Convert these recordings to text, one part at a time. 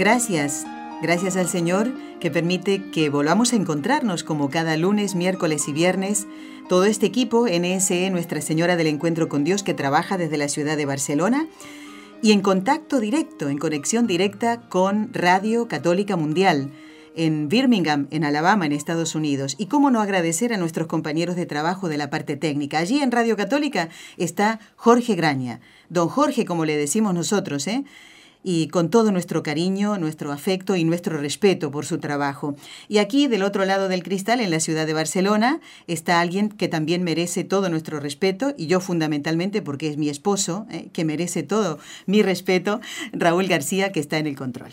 Gracias, gracias al Señor que permite que volvamos a encontrarnos como cada lunes, miércoles y viernes. Todo este equipo, NSE, Nuestra Señora del Encuentro con Dios, que trabaja desde la ciudad de Barcelona y en contacto directo, en conexión directa con Radio Católica Mundial en Birmingham, en Alabama, en Estados Unidos. Y cómo no agradecer a nuestros compañeros de trabajo de la parte técnica. Allí en Radio Católica está Jorge Graña, don Jorge, como le decimos nosotros, ¿eh? Y con todo nuestro cariño, nuestro afecto y nuestro respeto por su trabajo. Y aquí, del otro lado del cristal, en la ciudad de Barcelona, está alguien que también merece todo nuestro respeto, y yo fundamentalmente porque es mi esposo, eh, que merece todo mi respeto, Raúl García, que está en el control.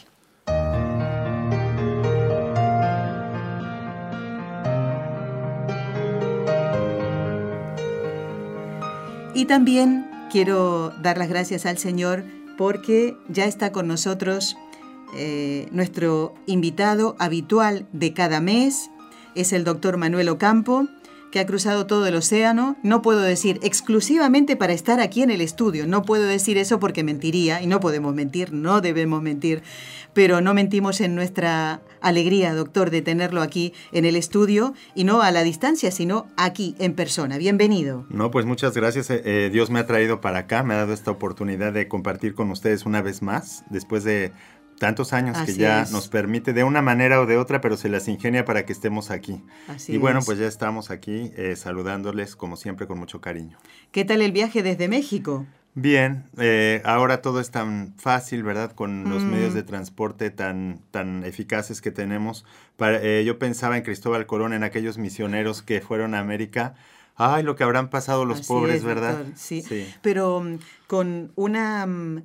Y también quiero dar las gracias al Señor porque ya está con nosotros eh, nuestro invitado habitual de cada mes, es el doctor Manuel Ocampo, que ha cruzado todo el océano. No puedo decir exclusivamente para estar aquí en el estudio, no puedo decir eso porque mentiría, y no podemos mentir, no debemos mentir, pero no mentimos en nuestra alegría, doctor, de tenerlo aquí en el estudio y no a la distancia, sino aquí en persona. Bienvenido. No, pues muchas gracias. Eh, eh, Dios me ha traído para acá, me ha dado esta oportunidad de compartir con ustedes una vez más, después de tantos años que ya nos permite de una manera o de otra, pero se las ingenia para que estemos aquí. y bueno, pues ya estamos aquí eh, saludándoles como siempre con mucho cariño. ¿Qué tal el viaje desde México? Bien, eh, ahora todo es tan fácil, ¿verdad? Con los mm. medios de transporte tan, tan eficaces que tenemos. Para, eh, yo pensaba en Cristóbal Colón, en aquellos misioneros que fueron a América. Ay, lo que habrán pasado los pobres, ¿verdad? Sí. pero mm, con una, mm,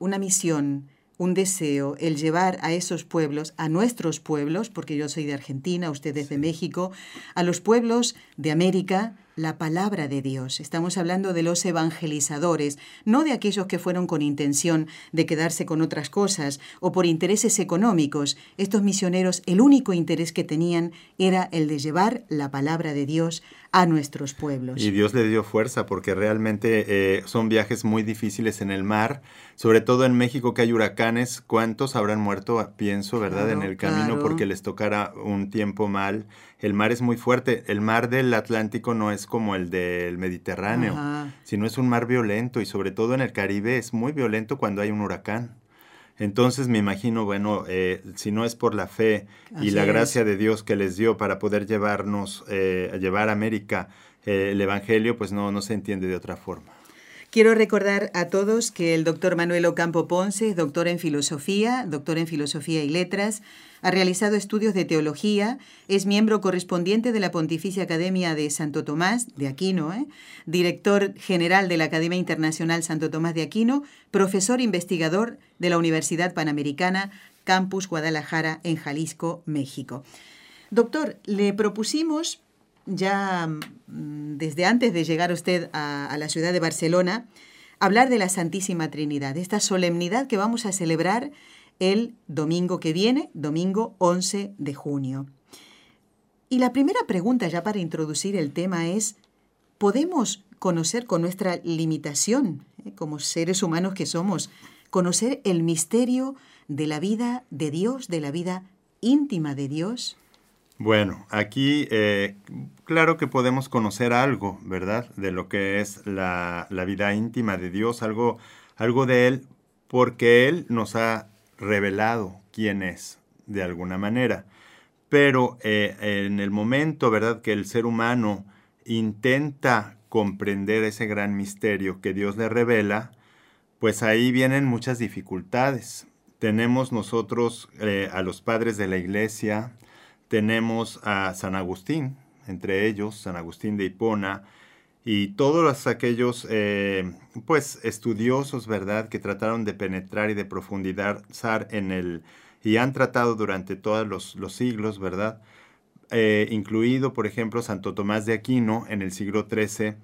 una misión un deseo, el llevar a esos pueblos, a nuestros pueblos, porque yo soy de Argentina, usted es de México, a los pueblos de América, la palabra de Dios. Estamos hablando de los evangelizadores, no de aquellos que fueron con intención de quedarse con otras cosas o por intereses económicos. Estos misioneros, el único interés que tenían era el de llevar la palabra de Dios a nuestros pueblos. Y Dios le dio fuerza porque realmente eh, son viajes muy difíciles en el mar, sobre todo en México que hay huracanes. ¿Cuántos habrán muerto, pienso, verdad, en el camino porque les tocara un tiempo mal? El mar es muy fuerte. El mar del Atlántico no es como el del Mediterráneo, sino es un mar violento y sobre todo en el Caribe es muy violento cuando hay un huracán. Entonces me imagino, bueno, eh, si no es por la fe y la gracia de Dios que les dio para poder llevarnos, eh, llevar a América eh, el Evangelio, pues no, no se entiende de otra forma. Quiero recordar a todos que el doctor Manuel Ocampo Ponce es doctor en filosofía, doctor en filosofía y letras, ha realizado estudios de teología, es miembro correspondiente de la Pontificia Academia de Santo Tomás de Aquino, ¿eh? director general de la Academia Internacional Santo Tomás de Aquino, profesor investigador de la Universidad Panamericana, Campus Guadalajara, en Jalisco, México. Doctor, le propusimos ya mm, desde antes de llegar usted a, la ciudad de Barcelona, hablar de la Santísima Trinidad, esta solemnidad que vamos a celebrar el domingo que viene, domingo 11 de junio. Y la primera pregunta ya para introducir el tema es, ¿podemos conocer con nuestra limitación, eh, como seres humanos que somos, conocer el misterio de la vida de Dios, de la vida íntima de Dios? Bueno, aquí eh, claro que podemos conocer algo, ¿verdad? De lo que es la, la vida íntima de Dios, algo, algo de Él, porque Él nos ha revelado quién es de alguna manera. Pero eh, en el momento, ¿verdad?, que el ser humano intenta comprender ese gran misterio que Dios le revela, pues ahí vienen muchas dificultades. Tenemos nosotros eh, a los padres de la iglesia, tenemos a San Agustín, entre ellos, San Agustín de Hipona, y todos aquellos eh, pues estudiosos verdad que trataron de penetrar y de profundizar en el y han tratado durante todos los, siglos, ¿verdad? Eh, incluido, por ejemplo, Santo Tomás de Aquino en el siglo XIII,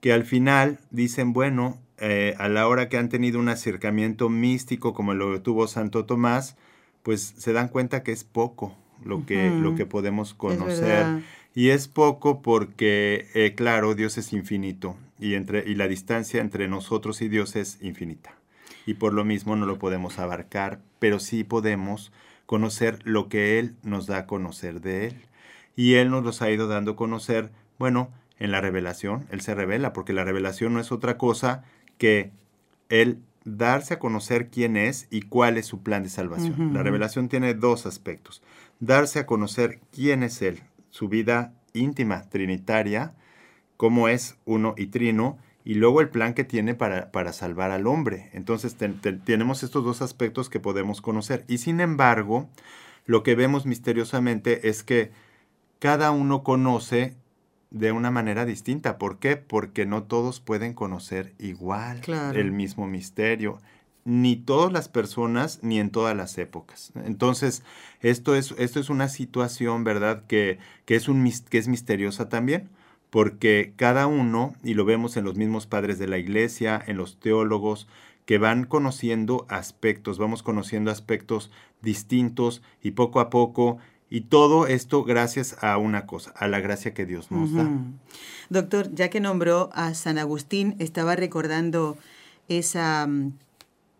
que al final dicen, bueno, eh, a la hora que han tenido un acercamiento místico como lo tuvo Santo Tomás, pues se dan cuenta que es poco lo que, lo que podemos conocer. Y es poco porque, eh, claro, Dios es infinito y, entre, y la distancia entre nosotros y Dios es infinita. Y por lo mismo no lo podemos abarcar, pero sí podemos conocer lo que Él nos da a conocer de Él. Y Él nos los ha ido dando a conocer, bueno, en la revelación, Él se revela, porque la revelación no es otra cosa que Él darse a conocer quién es y cuál es su plan de salvación. La revelación tiene dos aspectos. Darse a conocer quién es Él, su vida íntima, trinitaria, cómo es uno y trino, y luego el plan que tiene para, para salvar al hombre. Entonces tenemos estos dos aspectos que podemos conocer. Y sin embargo, lo que vemos misteriosamente es que cada uno conoce de una manera distinta. ¿Por qué? Porque no todos pueden conocer igual el mismo misterio. Ni todas las personas, ni en todas las épocas. Entonces, esto es, esto es una situación, ¿verdad?, que, que, es un, que es misteriosa también, porque cada uno, y lo vemos en los mismos padres de la iglesia, en los teólogos, que van conociendo aspectos, vamos conociendo aspectos distintos y poco a poco y todo esto gracias a una cosa, a la gracia que Dios nos da. Doctor, ya que nombró a San Agustín, estaba recordando esa mm,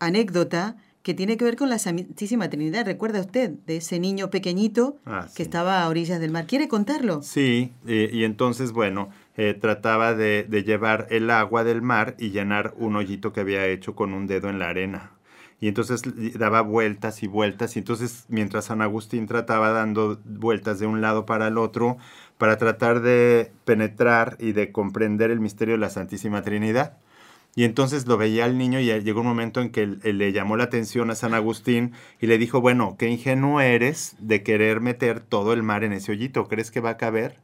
anécdota que tiene que ver con la Santísima Trinidad. ¿Recuerda usted de ese niño pequeñito ah, que estaba a orillas del mar? ¿Quiere contarlo? Sí, y entonces, bueno, eh, trataba de, de llevar el agua del mar y llenar un hoyito que había hecho con un dedo en la arena y entonces daba vueltas y vueltas, y entonces mientras San Agustín trataba dando vueltas de un lado para el otro, para tratar de penetrar y de comprender el misterio de la Santísima Trinidad. Y entonces lo veía al niño y llegó un momento en que le llamó la atención a San Agustín y le dijo, bueno, qué ingenuo eres de querer meter todo el mar en ese hoyito, ¿crees que va a caber?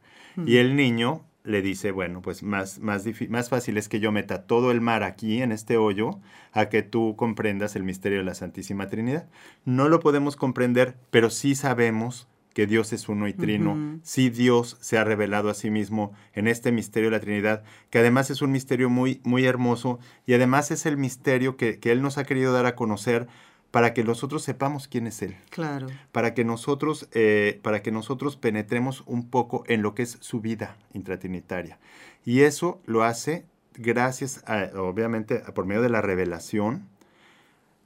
Y el niño le dice, bueno, pues más, más, más fácil es que yo meta todo el mar aquí en este hoyo a que tú comprendas el misterio de la Santísima Trinidad. No lo podemos comprender, pero sí sabemos que Dios es uno y trino. Sí Dios se ha revelado a sí mismo en este misterio de la Trinidad, que además es un misterio muy, muy hermoso y además es el misterio que, que Él nos ha querido dar a conocer para que nosotros sepamos quién es Él. Claro. Para que nosotros, eh, para que nosotros penetremos un poco en lo que es su vida intratrinitaria. Y eso lo hace gracias, a, obviamente, por medio de la revelación,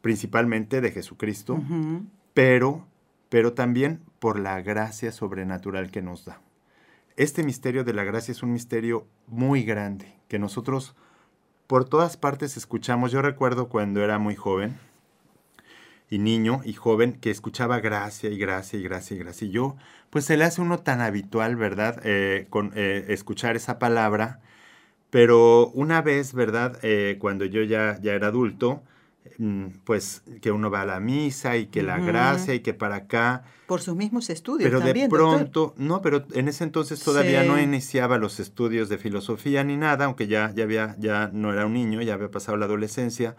principalmente de Jesucristo, pero, pero también por la gracia sobrenatural que nos da. Este misterio de la gracia es un misterio muy grande, que nosotros por todas partes escuchamos. Yo recuerdo cuando era muy joven, y niño y joven que escuchaba gracia y gracia y gracia y gracia. Y yo, pues se le hace uno tan habitual, ¿verdad? Eh, con, eh, escuchar esa palabra. Pero una vez, ¿verdad? Eh, cuando yo ya, ya era adulto, pues que uno va a la misa y que la gracia y que para acá. Por sus mismos estudios. Pero de pronto, no, pero en ese entonces todavía no iniciaba los estudios de filosofía ni nada, aunque ya, ya, había, ya no era un niño, ya había pasado la adolescencia.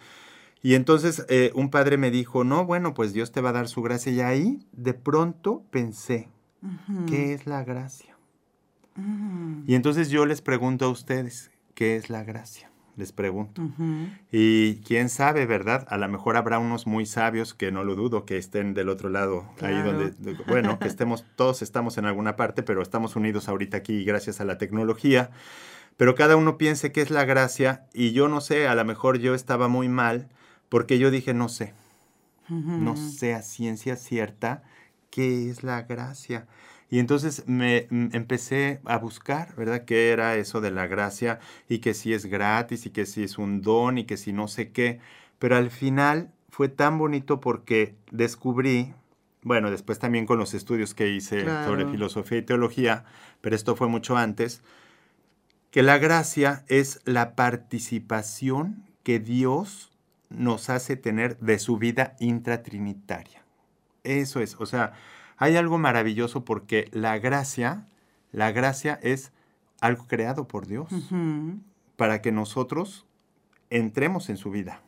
Y entonces eh, un padre me dijo, no, bueno, pues Dios te va a dar su gracia. Y ahí de pronto pensé, ¿qué es la gracia? Mm. Y entonces yo les pregunto a ustedes, ¿qué es la gracia? Les pregunto. Y quién sabe, ¿verdad? A lo mejor habrá unos muy sabios que no lo dudo que estén del otro lado, ahí donde, bueno, que estemos, todos estamos en alguna parte, pero estamos unidos ahorita aquí gracias a la tecnología. Pero cada uno piense qué es la gracia y yo no sé, a lo mejor yo estaba muy mal porque yo dije, no sé, no sé a ciencia cierta qué es la gracia. Y entonces me mm, empecé a buscar, ¿verdad? ¿Qué era eso de la gracia? Y que si es gratis y que si es un don y que si no sé qué. Pero al final fue tan bonito porque descubrí, bueno, después también con los estudios que hice sobre filosofía y teología, pero esto fue mucho antes, que la gracia es la participación que Dios nos hace tener de su vida intratrinitaria. Eso es, o sea, hay algo maravilloso porque la gracia, la gracia es algo creado por Dios para que nosotros entremos en su vida.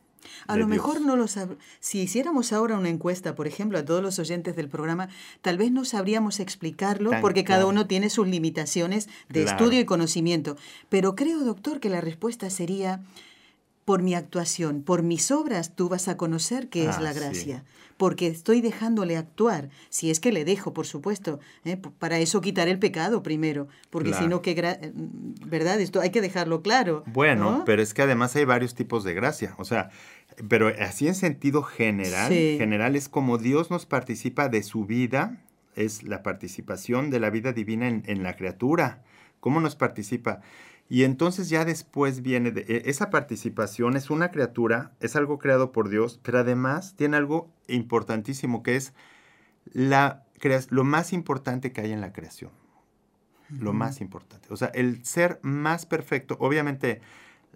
A lo mejor no lo sab... Si hiciéramos ahora una encuesta, por ejemplo, a todos los oyentes del programa, tal vez no sabríamos explicarlo porque cada uno tiene sus limitaciones de estudio y conocimiento. Pero creo, doctor, que la respuesta sería por mi actuación, por mis obras, tú vas a conocer qué es la gracia. Porque estoy dejándole actuar, si es que le dejo, por supuesto. ¿eh? Para eso quitar el pecado primero, porque si no, que mm, ¿verdad? Esto hay que dejarlo claro. Bueno, pero es que además hay varios tipos de gracia. O sea, pero así en sentido general, general es como Dios nos participa de su vida, es la participación de la vida divina en, en la criatura. ¿Cómo nos participa? Y entonces ya después viene de, e, esa participación, es una criatura, es algo creado por Dios, pero además tiene algo importantísimo que es la, lo más importante que hay en la creación. Lo más importante. O sea, el ser más perfecto, obviamente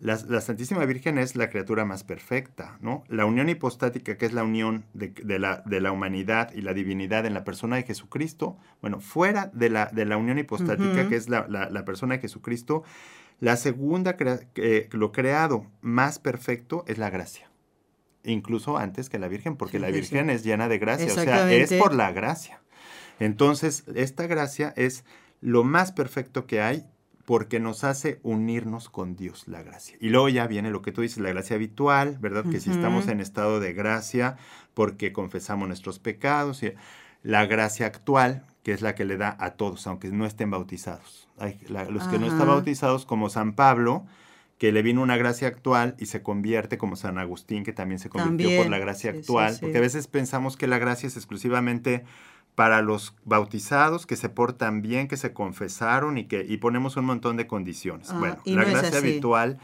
la, Santísima Virgen es la criatura más perfecta, ¿no? La unión hipostática, que es la unión de, la, de, la, humanidad y la divinidad en la persona de Jesucristo, bueno, fuera de la, de la unión hipostática, que es la, persona de Jesucristo, la segunda, lo creado más perfecto es la gracia. Incluso antes que la Virgen, porque la Virgen es llena de gracia, o sea, es por la gracia. Entonces, esta gracia es lo más perfecto que hay porque nos hace unirnos con Dios, la gracia. Y luego ya viene lo que tú dices, la gracia habitual, ¿verdad? Que si estamos en estado de gracia, porque confesamos nuestros pecados, y la gracia actual, que es la que le da a todos, aunque no estén bautizados. Hay, los que no están bautizados, como San Pablo, que le vino una gracia actual y se convierte como San Agustín, que también se convirtió por la gracia actual, porque a veces pensamos que la gracia es exclusivamente para los bautizados que se portan bien, que se confesaron y que y ponemos un montón de condiciones. Ah, bueno, la gracia habitual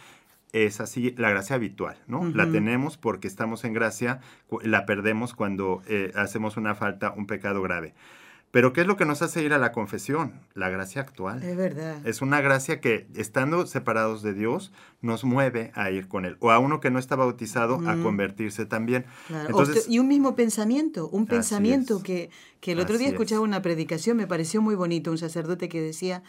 es así, la gracia habitual, ¿no? La tenemos porque estamos en gracia, la perdemos cuando eh, hacemos una falta, un pecado grave. Pero ¿qué es lo que nos hace ir a la confesión? La gracia actual. Es verdad. Es una gracia que, estando separados de Dios, nos mueve a ir con Él. O a uno que no está bautizado, a convertirse también. Entonces, y un mismo pensamiento, un pensamiento que, que, el otro día escuchaba una predicación, me pareció muy bonito, un sacerdote que decía,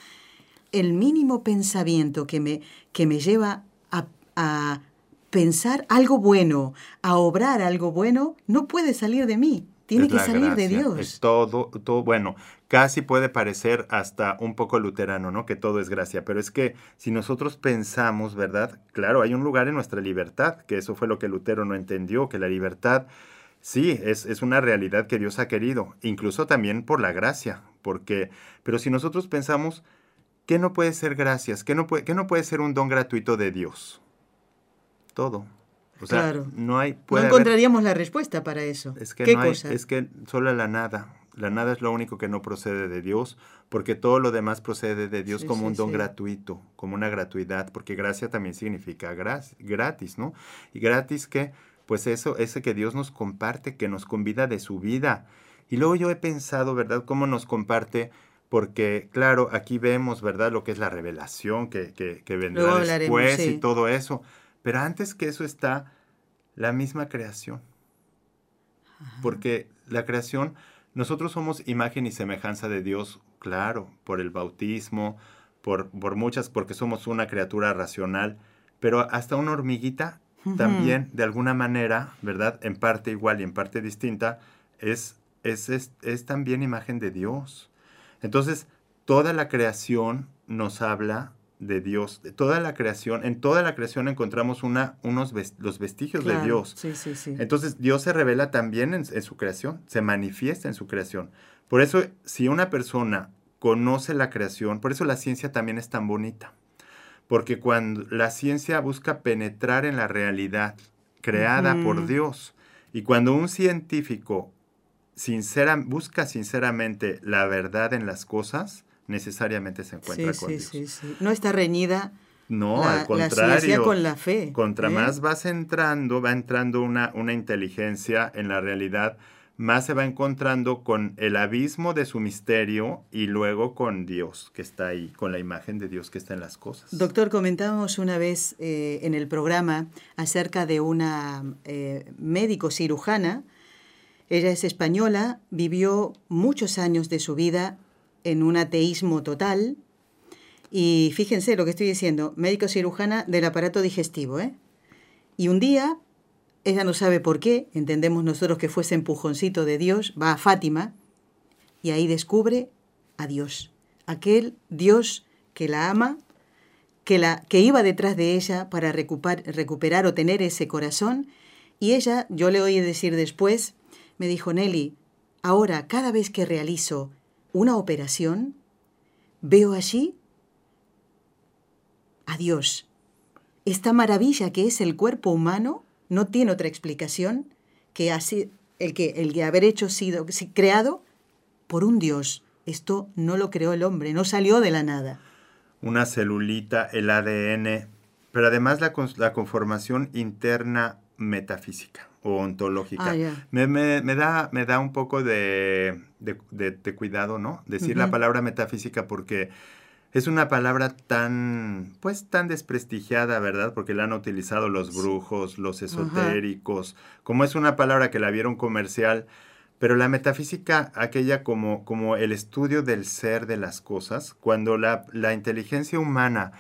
el mínimo pensamiento que me, que me lleva a, a pensar algo bueno, a obrar algo bueno, no puede salir de mí. Tiene que salir de Dios. Es todo, todo, bueno, casi puede parecer hasta un poco luterano, ¿no? Que todo es gracia, pero es que si nosotros pensamos, ¿verdad? Claro, hay un lugar en nuestra libertad, que eso fue lo que Lutero no entendió, que la libertad, sí, es, es una realidad que Dios ha querido, incluso también por la gracia, porque, pero si nosotros pensamos, ¿qué no puede ser gracias? ¿Qué no puede, qué no puede ser un don gratuito de Dios? Todo claro. no hay... no encontraríamos la respuesta para eso. Es que no es que solo la nada. La nada es lo único que no procede de Dios, porque todo lo demás procede de Dios como un don gratuito, como una gratuidad, porque gracia también significa gratis, ¿no? Y gratis que, pues eso, ese que Dios nos comparte, que nos convida de su vida. Y luego yo he pensado, ¿verdad?, cómo nos comparte porque claro, aquí vemos, ¿verdad?, lo que es la revelación que, que, que vendrá después y todo eso. Pero antes que eso está la misma creación. Porque la creación, nosotros somos imagen y semejanza de Dios, claro, por el bautismo, por, por muchas, porque somos una criatura racional, pero hasta una hormiguita también, de alguna manera, ¿verdad? En parte igual y en parte distinta, es, es, es, es también imagen de Dios. Entonces, toda la creación nos habla de Dios, de toda la creación, en toda la creación encontramos una, unos los vestigios de Dios. Sí, sí, sí. Entonces Dios se revela también en, su creación, se manifiesta en su creación. Por eso, si una persona conoce la creación, por eso la ciencia también es tan bonita. Porque cuando la ciencia busca penetrar en la realidad creada por Dios, y cuando un científico sincera, busca sinceramente la verdad en las cosas, necesariamente se encuentra con Dios. Sí, sí. No está reñida. No, al contrario. con la fe. Contra ¿eh? más vas entrando, va entrando una, una inteligencia en la realidad, más se va encontrando con el abismo de su misterio y luego con Dios que está ahí, con la imagen de Dios que está en las cosas. Doctor, comentábamos una vez eh, en el programa acerca de una eh, médico cirujana. Ella es española, vivió muchos años de su vida en un ateísmo total. Y fíjense lo que estoy diciendo, médico cirujana del aparato digestivo. ¿eh? Y un día ella no sabe por qué, entendemos nosotros que fue ese empujoncito de Dios, va a Fátima y ahí descubre a Dios, aquel Dios que la ama, que, la, que iba detrás de ella para recuperar, recuperar o tener ese corazón. Y ella, yo le oí decir después, me dijo, Nelly, ahora cada vez que realizo una operación, veo allí a Dios. Esta maravilla que es el cuerpo humano no tiene otra explicación que el que el de haber hecho sido creado por un Dios. Esto no lo creó el hombre, no salió de la nada. Una celulita, el ADN, pero además la conformación interna metafísica o ontológica. Ah, me, me, me, da, me da un poco de, de, de, cuidado, ¿no? Decir la palabra metafísica porque es una palabra tan, pues, tan desprestigiada, ¿verdad? Porque la han utilizado los brujos, los esotéricos, como es una palabra que la vieron comercial, pero la metafísica, aquella como, como el estudio del ser de las cosas, cuando la, la inteligencia humana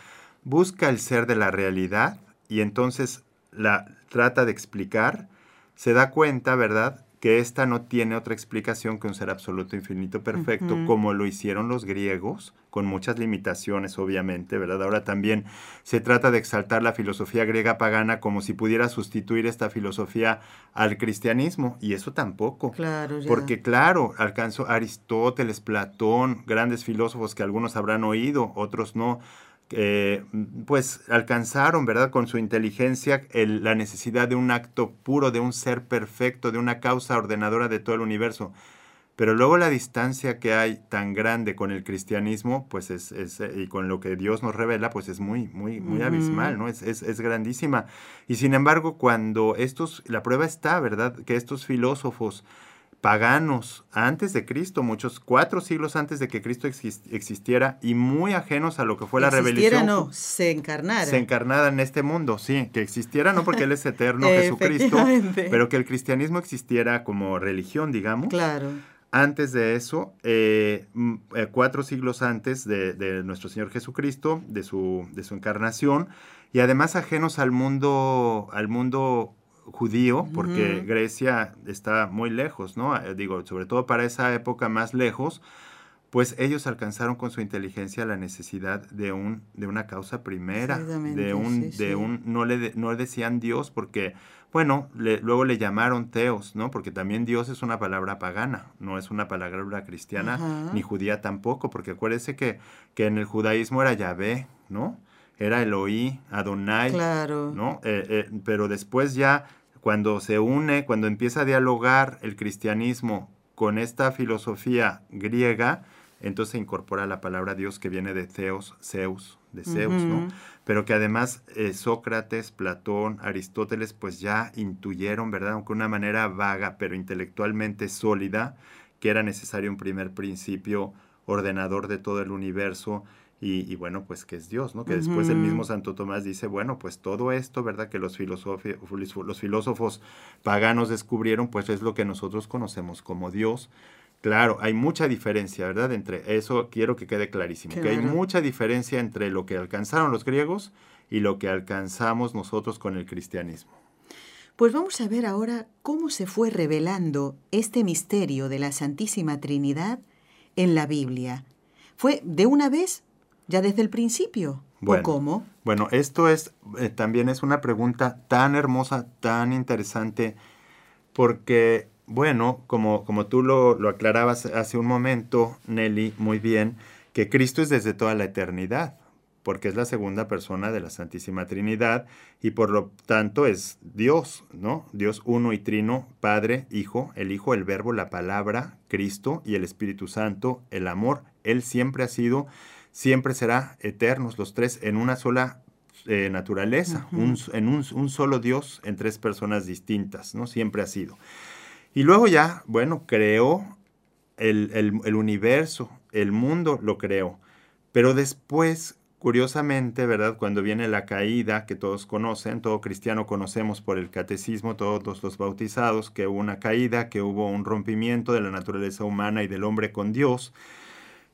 busca el ser de la realidad y entonces la trata de explicar, se da cuenta, ¿verdad?, que esta no tiene otra explicación que un ser absoluto, infinito, perfecto, como lo hicieron los griegos, con muchas limitaciones, obviamente, ¿verdad? Ahora también se trata de exaltar la filosofía griega pagana como si pudiera sustituir esta filosofía al cristianismo, y eso tampoco. Claro, Porque, claro, alcanzó Aristóteles, Platón, grandes filósofos que algunos habrán oído, otros no pues alcanzaron, ¿verdad? Con su inteligencia la necesidad de un acto puro, de un ser perfecto, de una causa ordenadora de todo el universo. Pero luego la distancia que hay tan grande con el cristianismo, pues es, es y con lo que Dios nos revela, pues es muy, muy, muy abismal, ¿no? Es, es, es, grandísima. Y sin embargo, cuando estos, la prueba está, ¿verdad? Que estos filósofos paganos antes de Cristo, muchos cuatro siglos antes de que Cristo existiera y muy ajenos a lo que fue la rebelión. no, se encarnara. Se encarnara en este mundo, sí, que existiera no porque Él es eterno Jesucristo, pero que el cristianismo existiera como religión, digamos. Claro. Antes de eso, eh, eh, cuatro siglos antes de, de, nuestro Señor Jesucristo, de su, de su encarnación, y además ajenos al mundo, al mundo judío, porque Grecia está muy lejos, ¿no? Eh, digo, sobre todo para esa época más lejos, pues ellos alcanzaron con su inteligencia la necesidad de un de una causa primera, de un de un no le no decían Dios porque bueno, luego le llamaron teos, ¿no? Porque también Dios es una palabra pagana, no es una palabra cristiana ni judía tampoco, porque acuérdese que que en el judaísmo era Yahvé, ¿no? Era Eloí, Adonai, claro. ¿no? Eh, eh, pero después ya, cuando se une, cuando empieza a dialogar el cristianismo con esta filosofía griega, entonces se incorpora la palabra Dios que viene de Zeus, Zeus, de Zeus, ¿no? Pero que además eh, Sócrates, Platón, Aristóteles, pues ya intuyeron, ¿verdad? Aunque de una manera vaga, pero intelectualmente sólida, que era necesario un primer principio ordenador de todo el universo y, bueno, pues que es Dios, ¿no? Que después el mismo Santo Tomás dice, bueno, pues todo esto, ¿verdad? Que los, los filósofos paganos descubrieron, pues es lo que nosotros conocemos como Dios. Claro, hay mucha diferencia, ¿verdad? Entre eso quiero que quede clarísimo, que hay mucha diferencia entre lo que alcanzaron los griegos y lo que alcanzamos nosotros con el cristianismo. Pues vamos a ver ahora cómo se fue revelando este misterio de la Santísima Trinidad en la Biblia. ¿Fue de una vez ya desde el principio? Bueno, ¿O cómo? Bueno, esto es eh, también es una pregunta tan hermosa, tan interesante, porque, bueno, como, como tú lo, lo aclarabas hace un momento, Nelly, muy bien, que Cristo es desde toda la eternidad, porque es la segunda persona de la Santísima Trinidad y por lo tanto es Dios, ¿no? Dios uno y trino, Padre, Hijo, el Hijo, el Verbo, la palabra, Cristo y el Espíritu Santo, el amor. Él siempre ha sido siempre será eternos los tres en una sola eh, naturaleza, en un, solo Dios en tres personas distintas, ¿no? Siempre ha sido. Y luego ya, bueno, creó el, el universo, el mundo lo creó. Pero después, curiosamente, ¿verdad? Cuando viene la caída que todos conocen, todo cristiano conocemos por el catecismo, todos los bautizados, que hubo una caída, que hubo un rompimiento de la naturaleza humana y del hombre con Dios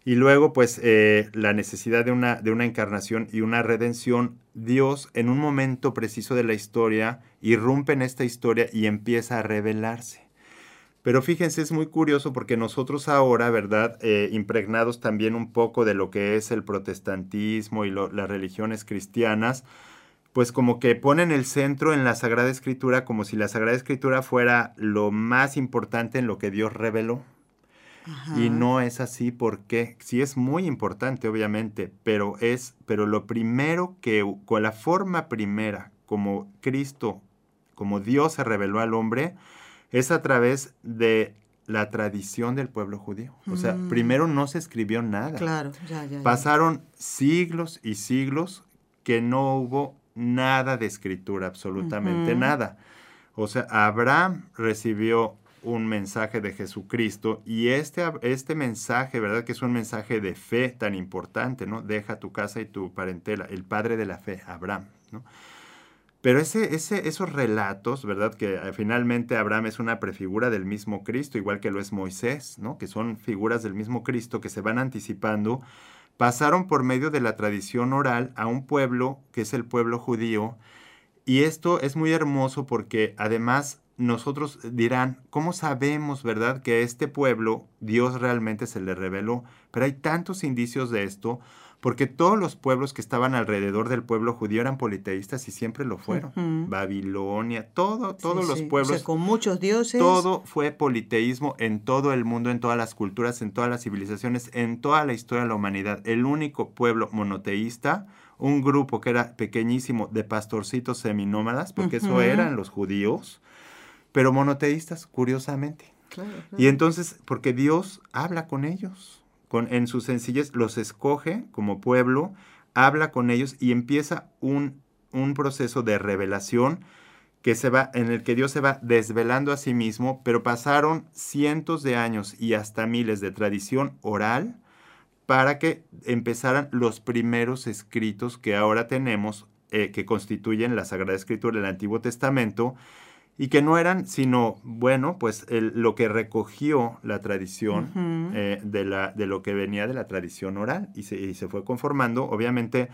Y luego, pues, eh, la necesidad de una, de una encarnación y una redención, Dios en un momento preciso de la historia irrumpe en esta historia y empieza a revelarse. Pero fíjense, es muy curioso porque nosotros ahora, ¿verdad? Eh, impregnados también un poco de lo que es el protestantismo y las religiones cristianas, pues como que ponen el centro en la Sagrada Escritura como si la Sagrada Escritura fuera lo más importante en lo que Dios reveló. Y no es así porque sí es muy importante, obviamente, pero es, pero lo primero que, con la forma primera, como Cristo, como Dios se reveló al hombre, es a través de la tradición del pueblo judío. O sea, mm. primero no se escribió nada. Claro, ya, ya, Pasaron siglos y siglos que no hubo nada de escritura, absolutamente nada. O sea, Abraham recibió un mensaje de Jesucristo y este, este mensaje, ¿verdad? Que es un mensaje de fe tan importante, ¿no? Deja tu casa y tu parentela, el padre de la fe, Abraham, ¿no? Pero ese, ese, esos relatos, ¿verdad? Que eh, finalmente Abraham es una prefigura del mismo Cristo, igual que lo es Moisés, ¿no? Que son figuras del mismo Cristo que se van anticipando, pasaron por medio de la tradición oral a un pueblo que es el pueblo judío. Y esto es muy hermoso porque además nosotros dirán, ¿cómo sabemos, verdad, que este pueblo Dios realmente se le reveló? Pero hay tantos indicios de esto porque todos los pueblos que estaban alrededor del pueblo judío eran politeístas y siempre lo fueron. Babilonia, todo, todos los pueblos. con muchos dioses. Todo fue politeísmo en todo el mundo, en todas las culturas, en todas las civilizaciones, en toda la historia de la humanidad. El único pueblo monoteísta, un grupo que era pequeñísimo de pastorcitos seminómadas, porque eso eran los judíos, pero monoteístas, curiosamente. Y entonces, porque Dios habla con ellos en su sencillez, los escoge como pueblo, habla con ellos y empieza un, un proceso de revelación que se va, en el que Dios se va desvelando a sí mismo, pero pasaron cientos de años y hasta miles de tradición oral para que empezaran los primeros escritos que ahora tenemos, eh, que constituyen la Sagrada Escritura del Antiguo Testamento, y que no eran sino, bueno, pues lo que recogió la tradición eh, de, la, de lo que venía de la tradición oral y se, y se fue conformando, obviamente,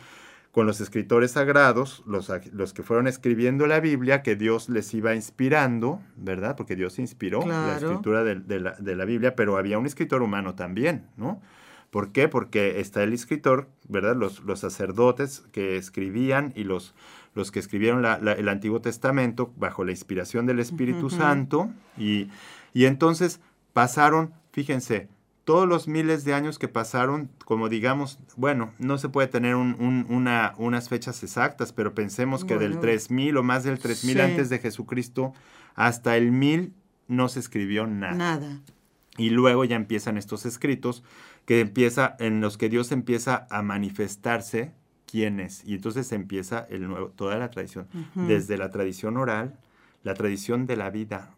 con los escritores sagrados, los, los, que fueron escribiendo la Biblia, que Dios les iba inspirando, ¿verdad? Porque Dios inspiró la escritura de, de, la, de, la, Biblia, pero había un escritor humano también, ¿no? ¿Por qué? Porque está el escritor, ¿verdad? Los, los sacerdotes que escribían y los, los que escribieron el Antiguo Testamento bajo la inspiración del Espíritu Santo. Y, y entonces pasaron, fíjense, todos los miles de años que pasaron, como digamos, bueno, no se puede tener una, unas fechas exactas, pero pensemos que del 3000 o más del 3000 antes de Jesucristo hasta el 1000 no se escribió nada. Nada. Y luego ya empiezan estos escritos que empieza en los que Dios empieza a manifestarse quién es. Y entonces empieza el nuevo, toda la tradición, desde la tradición oral, la tradición de la vida.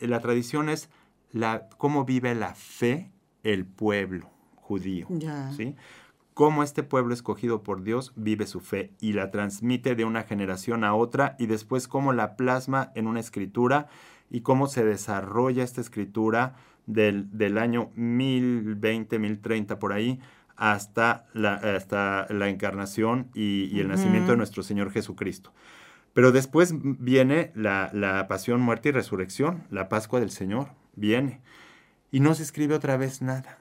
la tradición es la, cómo vive la fe el pueblo judío. ¿sí? Cómo este pueblo escogido por Dios vive su fe y la transmite de una generación a otra y después cómo la plasma en una escritura y cómo se desarrolla esta escritura del, del año 1020, 1030 por ahí hasta la, hasta la encarnación y, el nacimiento de nuestro Señor Jesucristo. Pero después viene la, pasión, muerte y resurrección, la Pascua del Señor, viene. Y no se escribe otra vez nada.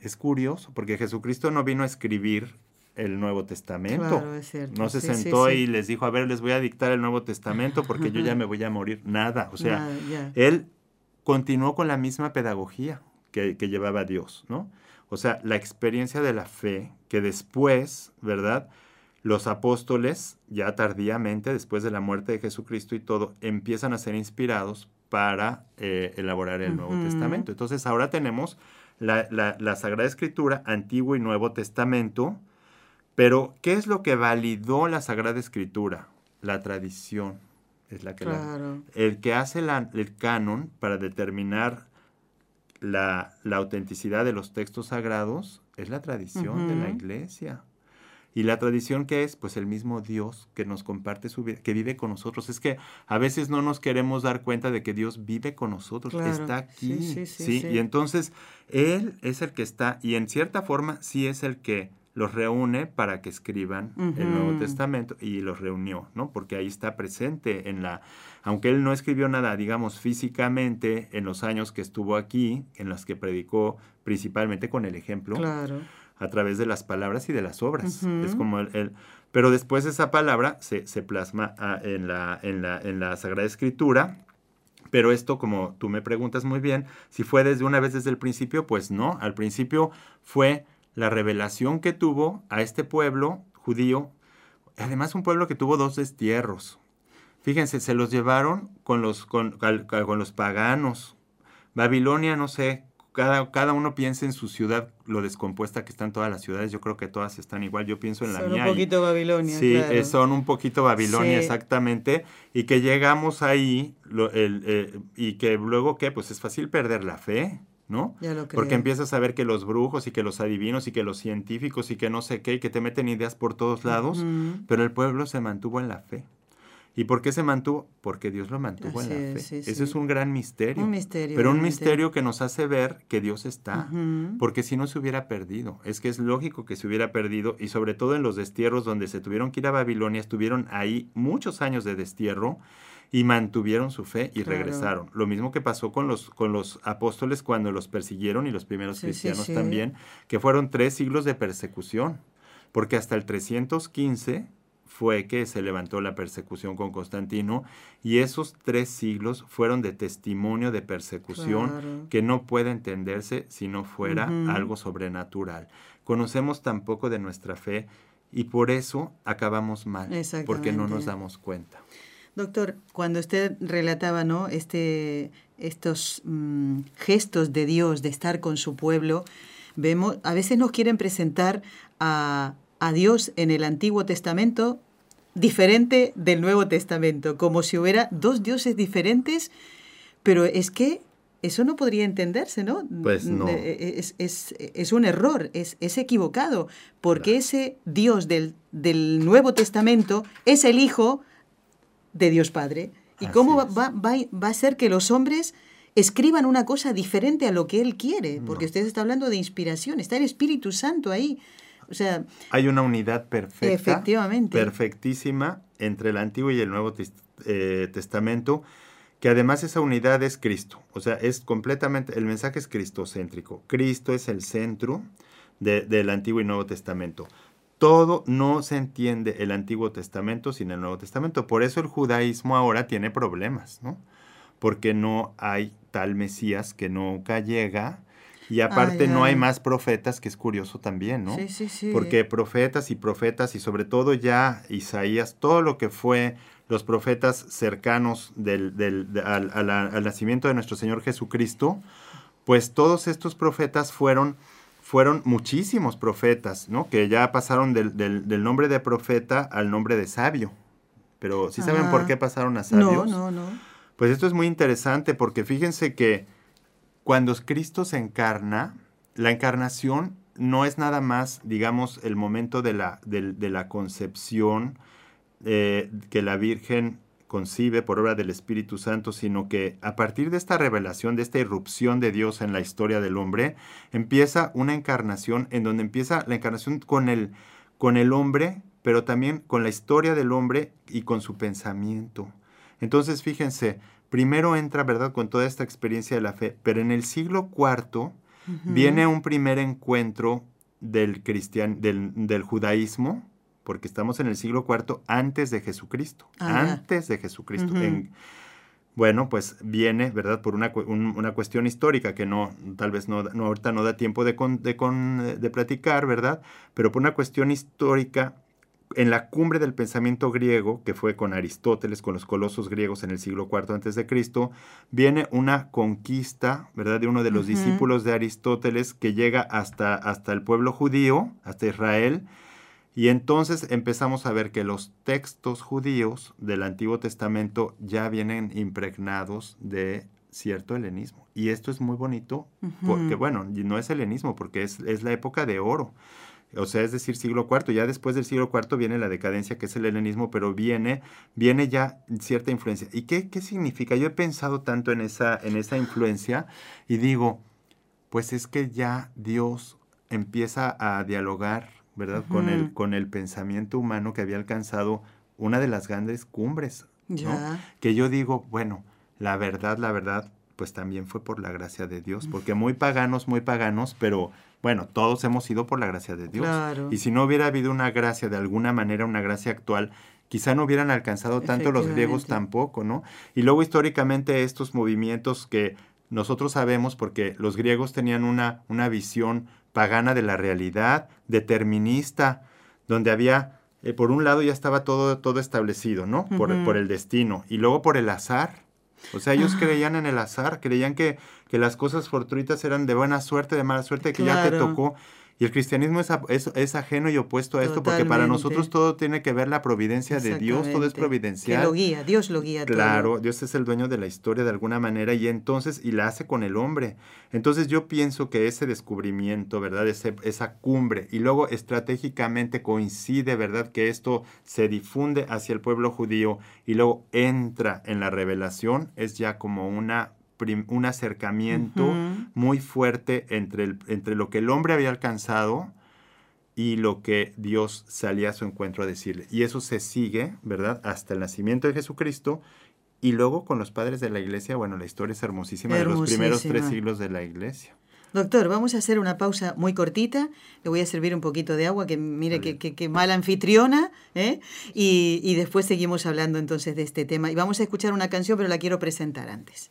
Es curioso, porque Jesucristo no vino a escribir el Nuevo Testamento. No se sentó y les dijo, a ver, les voy a dictar el Nuevo Testamento porque yo ya me voy a morir. Nada. O sea, él continuó con la misma pedagogía que, que llevaba Dios, ¿no? O sea, la experiencia de la fe que después, ¿verdad? Los apóstoles, ya tardíamente, después de la muerte de Jesucristo y todo, empiezan a ser inspirados para eh, elaborar el Nuevo Testamento. Entonces ahora tenemos la, la, Sagrada Escritura, Antiguo y Nuevo Testamento, pero ¿qué es lo que validó la Sagrada Escritura? La tradición. Es la que el que hace el canon para determinar la, autenticidad de los textos sagrados es la tradición de la iglesia. ¿Y la tradición qué es? Pues el mismo Dios que nos comparte su vida, que vive con nosotros. Es que a veces no nos queremos dar cuenta de que Dios vive con nosotros, está aquí. Sí, sí, sí, Y entonces Él es el que está, y en cierta forma sí es el que los reúne para que escriban el Nuevo Testamento y los reunió, ¿no? Porque ahí está presente en la, aunque él no escribió nada, digamos, físicamente en los años que estuvo aquí, en los que predicó principalmente con el ejemplo, claro. a través de las palabras y de las obras. Es como él, pero después esa palabra se, se plasma ah, en, la, en, la, en la Sagrada Escritura pero esto, como tú me preguntas muy bien, si fue desde una vez desde el principio, pues no, al principio fue la revelación que tuvo a este pueblo judío, además un pueblo que tuvo dos destierros. Fíjense, se los llevaron con los, con, los paganos. Babilonia, no sé, cada, cada, uno piensa en su ciudad, lo descompuesta que están todas las ciudades. Yo creo que todas están igual. Yo pienso en la mía. Son un poquito Babilonia. Sí, eh, son un poquito Babilonia, exactamente. Y que llegamos ahí eh, y que luego, ¿qué? Pues es fácil perder la fe. ¿No? Porque empiezas a ver que los brujos y que los adivinos y que los científicos y que no sé qué, y que te meten ideas por todos lados, pero el pueblo se mantuvo en la fe. ¿Y por qué se mantuvo? Porque Dios lo mantuvo en la fe. Ese es un gran misterio. Un misterio. Pero un misterio que nos hace ver que Dios está. Porque si no se hubiera perdido. Es que es lógico que se hubiera perdido. Y sobre todo en los destierros donde se tuvieron que ir a Babilonia, estuvieron ahí muchos años de destierro y mantuvieron su fe y regresaron. Lo mismo que pasó con los, con los apóstoles cuando los persiguieron y los primeros cristianos también, que fueron tres siglos de persecución, porque hasta el 315 fue que se levantó la persecución con Constantino y esos tres siglos fueron de testimonio de persecución que no puede entenderse si no fuera algo sobrenatural. Conocemos tan poco de nuestra fe y por eso acabamos mal, porque no nos damos cuenta. Doctor, cuando usted relataba ¿no? este, estos mm, gestos de Dios de estar con su pueblo, vemos, a veces nos quieren presentar a, a Dios en el Antiguo Testamento diferente del Nuevo Testamento, como si hubiera dos dioses diferentes, pero es que eso no podría entenderse, ¿no? Pues no. Es, es, es un error, es, es equivocado, porque ese Dios del, del Nuevo Testamento es el Hijo de Dios Padre. ¿Y cómo va, va, a ser que los hombres escriban una cosa diferente a lo que Él quiere? Porque usted está hablando de inspiración, está el Espíritu Santo ahí. O sea, hay una unidad perfecta, efectivamente. perfectísima entre el Antiguo y el Nuevo eh, Testamento, que además esa unidad es Cristo. O sea, es completamente, el mensaje es cristocéntrico. Cristo es el centro del Antiguo y Nuevo Testamento todo no se entiende el Antiguo Testamento sin el Nuevo Testamento. Por eso el judaísmo ahora tiene problemas, ¿no? Porque no hay tal Mesías que nunca llega. Y aparte no hay más profetas, que es curioso también, ¿no? Sí, sí, sí. Porque profetas y profetas, y sobre todo ya Isaías, todo lo que fue los profetas cercanos del, del, al, al nacimiento de nuestro Señor Jesucristo, pues todos estos profetas fueron fueron muchísimos profetas, ¿no? Que ya pasaron del, del, nombre de profeta al nombre de sabio. Pero ¿sí saben por qué pasaron a sabios? No, no, no. Pues esto es muy interesante porque fíjense que cuando Cristo se encarna, la encarnación no es nada más, digamos, el momento de la, de, la concepción eh, que la Virgen concibe por obra del Espíritu Santo, sino que a partir de esta revelación, de esta irrupción de Dios en la historia del hombre, empieza una encarnación en donde empieza la encarnación con el, con el hombre, pero también con la historia del hombre y con su pensamiento. Entonces, fíjense, primero entra, ¿verdad?, con toda esta experiencia de la fe, pero en el siglo IV viene un primer encuentro del, cristian, del, del judaísmo, porque estamos en el siglo IV antes de Jesucristo, ah, antes de Jesucristo. bueno, pues viene, ¿verdad? Por una, una, cuestión histórica que no, tal vez no, no ahorita no da tiempo de, de, de platicar, ¿verdad? Pero por una cuestión histórica, en la cumbre del pensamiento griego, que fue con Aristóteles, con los colosos griegos en el siglo IV antes de Cristo, viene una conquista, ¿verdad? De uno de los discípulos de Aristóteles que llega hasta, hasta el pueblo judío, hasta Israel, y entonces empezamos a ver que los textos judíos del Antiguo Testamento ya vienen impregnados de cierto helenismo. Y esto es muy bonito, porque bueno, no es helenismo, porque es, la época de oro. o sea, es decir, siglo IV. Ya después del siglo IV viene la decadencia, que es el helenismo, pero viene, viene ya cierta influencia. ¿Y qué, qué significa? Yo he pensado tanto en esa, en esa influencia y digo, pues es que ya Dios empieza a dialogar, ¿verdad? con, el, con el pensamiento humano que había alcanzado una de las grandes cumbres, ¿no? Que yo digo, bueno, la verdad, la verdad, pues también fue por la gracia de Dios, porque muy paganos, muy paganos, pero bueno, todos hemos ido por la gracia de Dios. Y si no hubiera habido una gracia de alguna manera, una gracia actual, quizá no hubieran alcanzado tanto los griegos tampoco, ¿no? Y luego históricamente estos movimientos que nosotros sabemos porque los griegos tenían una, una visión pagana de la realidad, determinista, donde había, eh, por un lado ya estaba todo, todo establecido, ¿no? Por, por el destino, y luego por el azar, o sea, ellos creían en el azar, creían que, que, las cosas fortuitas eran de buena suerte, de mala suerte, que ya te tocó. Y el cristianismo es, es, ajeno y opuesto a esto, porque para nosotros todo tiene que ver la providencia de Dios, todo es providencial. Que lo guía, Dios lo guía. Claro, Dios es el dueño de la historia de alguna manera y entonces, y la hace con el hombre. Entonces yo pienso que ese descubrimiento, ¿verdad? Ese, esa cumbre, y luego estratégicamente coincide, ¿verdad? Que esto se difunde hacia el pueblo judío y luego entra en la revelación, es ya como una un acercamiento muy fuerte entre, el, entre lo que el hombre había alcanzado y lo que Dios salía a su encuentro a decirle. Y eso se sigue, ¿verdad? Hasta el nacimiento de Jesucristo. Y luego con los padres de la iglesia, bueno, la historia es hermosísima, de los primeros tres siglos de la iglesia. Doctor, vamos a hacer una pausa muy cortita. Le voy a servir un poquito de agua, que mire qué que, mala anfitriona. ¿eh? Y, y, después seguimos hablando entonces de este tema. Y vamos a escuchar una canción, pero la quiero presentar antes.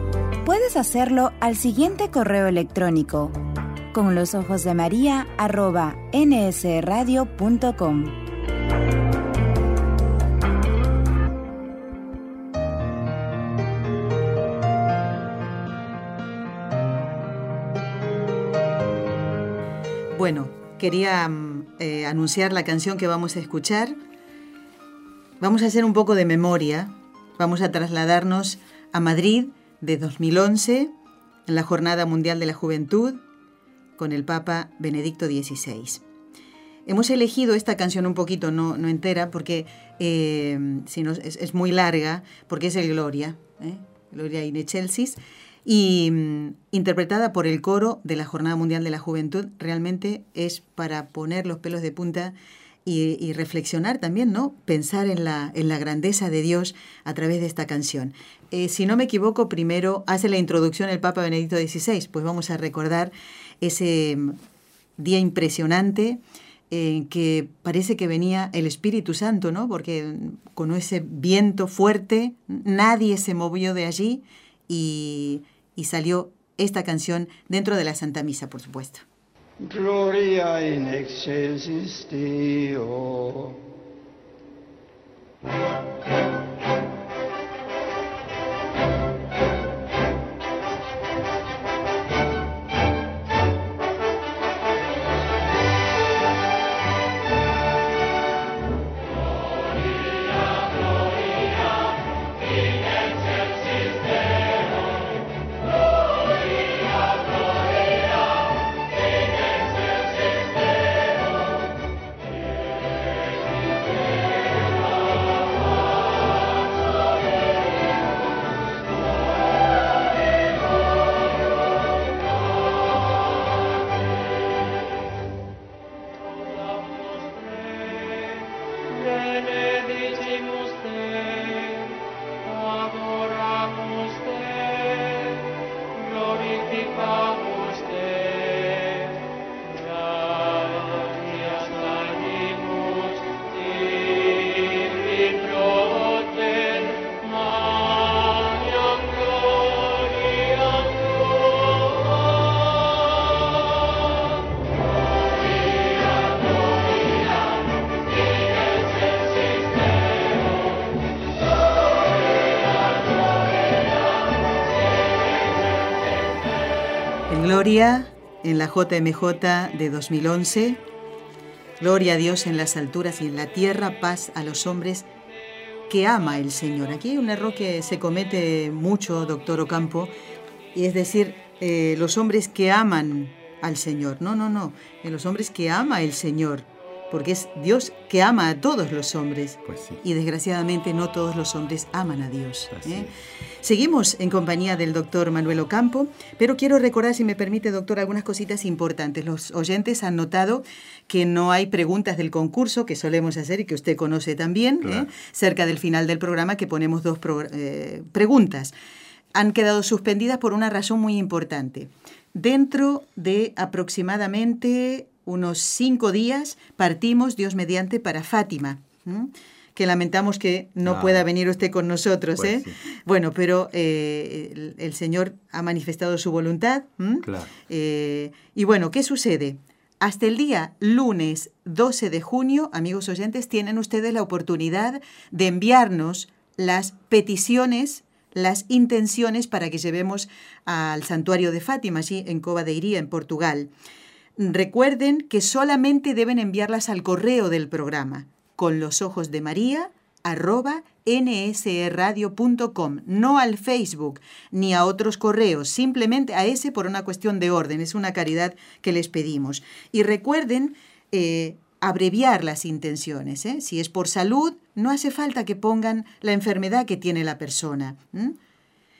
Puedes hacerlo al siguiente correo electrónico con los ojos de María arroba nsradio.com. Bueno, quería mm, eh, anunciar la canción que vamos a escuchar. Vamos a hacer un poco de memoria. Vamos a trasladarnos a Madrid de 2011 en la Jornada Mundial de la Juventud con el Papa Benedicto XVI. Hemos elegido esta canción un poquito, no, no entera, porque eh, si es, muy larga, porque es el Gloria, ¿eh? Gloria in Excelsis, y mm, interpretada por el coro de la Jornada Mundial de la Juventud, realmente es para poner los pelos de punta y, reflexionar también, ¿no? Pensar en la, en la grandeza de Dios a través de esta canción. Eh, si no me equivoco, primero hace la introducción el Papa Benedicto XVI, pues vamos a recordar ese mm, día impresionante en que parece que venía el Espíritu Santo, ¿no? Porque con ese viento fuerte nadie se movió de allí y, y salió esta canción dentro de la Santa Misa, por supuesto. gloria in excelsis Deo. Gloria en la JMJ de 2011. Gloria a Dios en las alturas y en la tierra, paz a los hombres que ama el Señor. Aquí hay un error que se comete mucho, doctor Ocampo, y es decir, eh, los hombres que aman al Señor. No, no, no, en los hombres que ama el Señor porque es Dios que ama a todos los hombres. Pues sí. Y desgraciadamente no todos los hombres aman a Dios. ¿eh? Seguimos en compañía del doctor Manuel Ocampo, pero quiero recordar, si me permite, doctor, algunas cositas importantes. Los oyentes han notado que no hay preguntas del concurso que solemos hacer y que usted conoce también, ¿eh? cerca del final del programa, que ponemos dos eh, preguntas. Han quedado suspendidas por una razón muy importante. Dentro de aproximadamente unos cinco días partimos, Dios mediante, para Fátima. Que lamentamos que no ah. pueda venir usted con nosotros. Pues ¿eh? Bueno, pero eh, el, Señor ha manifestado su voluntad. Eh, y bueno, ¿qué sucede? Hasta el día lunes 12 de junio, amigos oyentes, tienen ustedes la oportunidad de enviarnos las peticiones, las intenciones para que llevemos al santuario de Fátima, allí en Cova de Iría, en Portugal. Recuerden que solamente deben enviarlas al correo del programa, con los ojos de María, arroba nsradio.com, no al Facebook ni a otros correos, simplemente a ese por una cuestión de orden, es una caridad que les pedimos. Y recuerden eh, abreviar las intenciones, ¿eh? si es por salud, no hace falta que pongan la enfermedad que tiene la persona.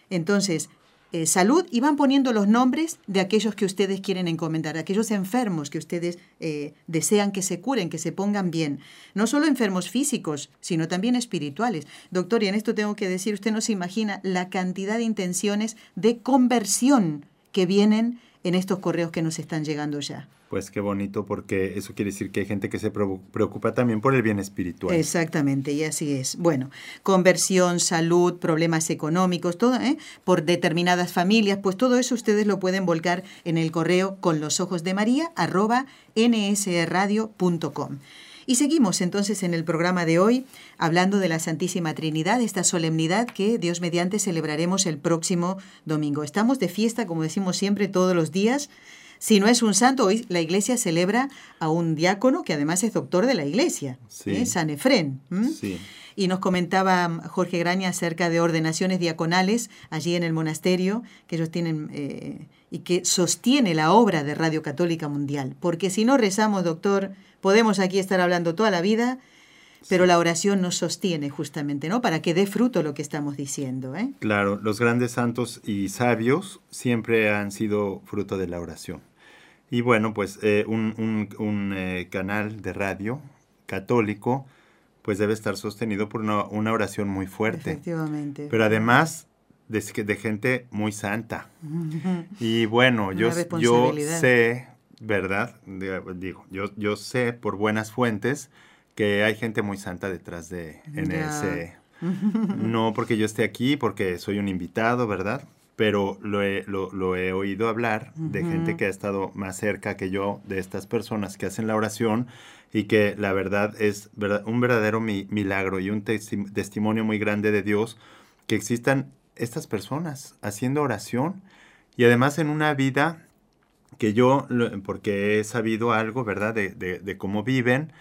Entonces, eh, salud y van poniendo los nombres de aquellos que ustedes quieren encomendar, aquellos enfermos que ustedes eh, desean que se curen, que se pongan bien. No solo enfermos físicos, sino también espirituales. Doctor, y en esto tengo que decir, usted no se imagina la cantidad de intenciones de conversión que vienen en estos correos que nos están llegando ya. Pues qué bonito, porque eso quiere decir que hay gente que se preocupa también por el bien espiritual. Exactamente, y así es. Bueno, conversión, salud, problemas económicos, todo, ¿eh? por determinadas familias, pues todo eso ustedes lo pueden volcar en el correo con los ojos de María, arroba nsradio.com. Y seguimos entonces en el programa de hoy hablando de la Santísima Trinidad, esta solemnidad que Dios mediante celebraremos el próximo domingo. Estamos de fiesta, como decimos siempre, todos los días si no es un santo, hoy la iglesia celebra a un diácono que además es doctor de la iglesia, ¿eh? San Efrén. Y nos comentaba Jorge Graña acerca de ordenaciones diaconales allí en el monasterio que ellos tienen eh, y que sostiene la obra de Radio Católica Mundial. Porque si no rezamos, doctor, podemos aquí estar hablando toda la vida, pero la oración nos sostiene justamente, ¿no? Para que dé fruto lo que estamos diciendo. ¿eh? Claro, los grandes santos y sabios siempre han sido fruto de la oración. Y bueno, pues eh, un, eh, canal de radio católico, pues debe estar sostenido por una, oración muy fuerte. Efectivamente. Pero además de, de gente muy santa. Y bueno, yo, yo sé, ¿verdad? Digo, yo, yo sé por buenas fuentes que hay gente muy santa detrás de ese No porque yo esté aquí, porque soy un invitado, ¿verdad? Pero lo he, lo, he oído hablar de gente que ha estado más cerca que yo, de estas personas que hacen la oración y que la verdad es un verdadero milagro y un testimonio muy grande de Dios que existan estas personas haciendo oración y además en una vida que yo, porque he sabido algo, ¿verdad?, de, cómo viven,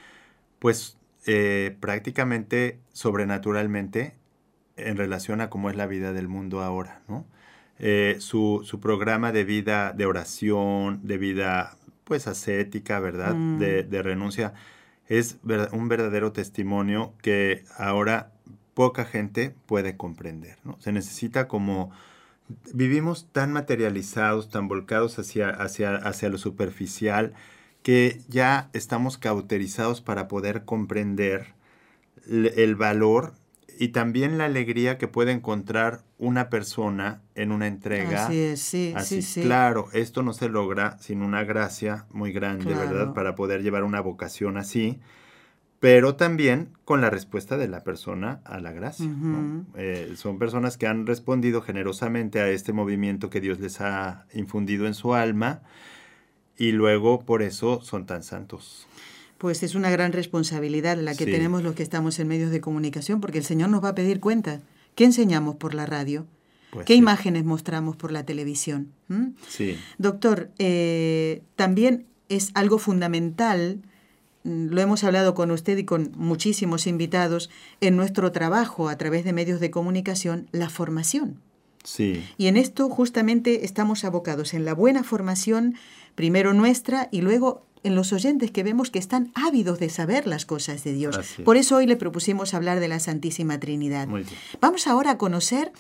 pues eh, prácticamente sobrenaturalmente en relación a cómo es la vida del mundo ahora, ¿no? Eh, su, su, programa de vida, de oración, de vida pues ascética, ¿verdad? Mm. De, de, renuncia, es un verdadero testimonio que ahora poca gente puede comprender, ¿no? Se necesita como... Vivimos tan materializados, tan volcados hacia, hacia, hacia lo superficial, que ya estamos cauterizados para poder comprender el valor y también la alegría que puede encontrar una persona en una entrega. Así es, sí, así, sí, Claro, esto no se logra sin una gracia muy grande, ¿verdad? Para poder llevar una vocación así, pero también con la respuesta de la persona a la gracia. Eh, son personas que han respondido generosamente a este movimiento que Dios les ha infundido en su alma y luego por eso son tan santos pues es una gran responsabilidad la que tenemos los que estamos en medios de comunicación, porque el Señor nos va a pedir cuenta. ¿Qué enseñamos por la radio? Pues ¿Qué sí. imágenes mostramos por la televisión? ¿Mm? Sí. Doctor, eh, también es algo fundamental, mm, lo hemos hablado con usted y con muchísimos invitados, en nuestro trabajo a través de medios de comunicación, la formación. Sí. Y en esto justamente estamos abocados en la buena formación, primero nuestra y luego en los oyentes que vemos que están ávidos de saber las cosas de Dios. Es. Por eso hoy le propusimos hablar de la Santísima Trinidad. Vamos ahora a conocer,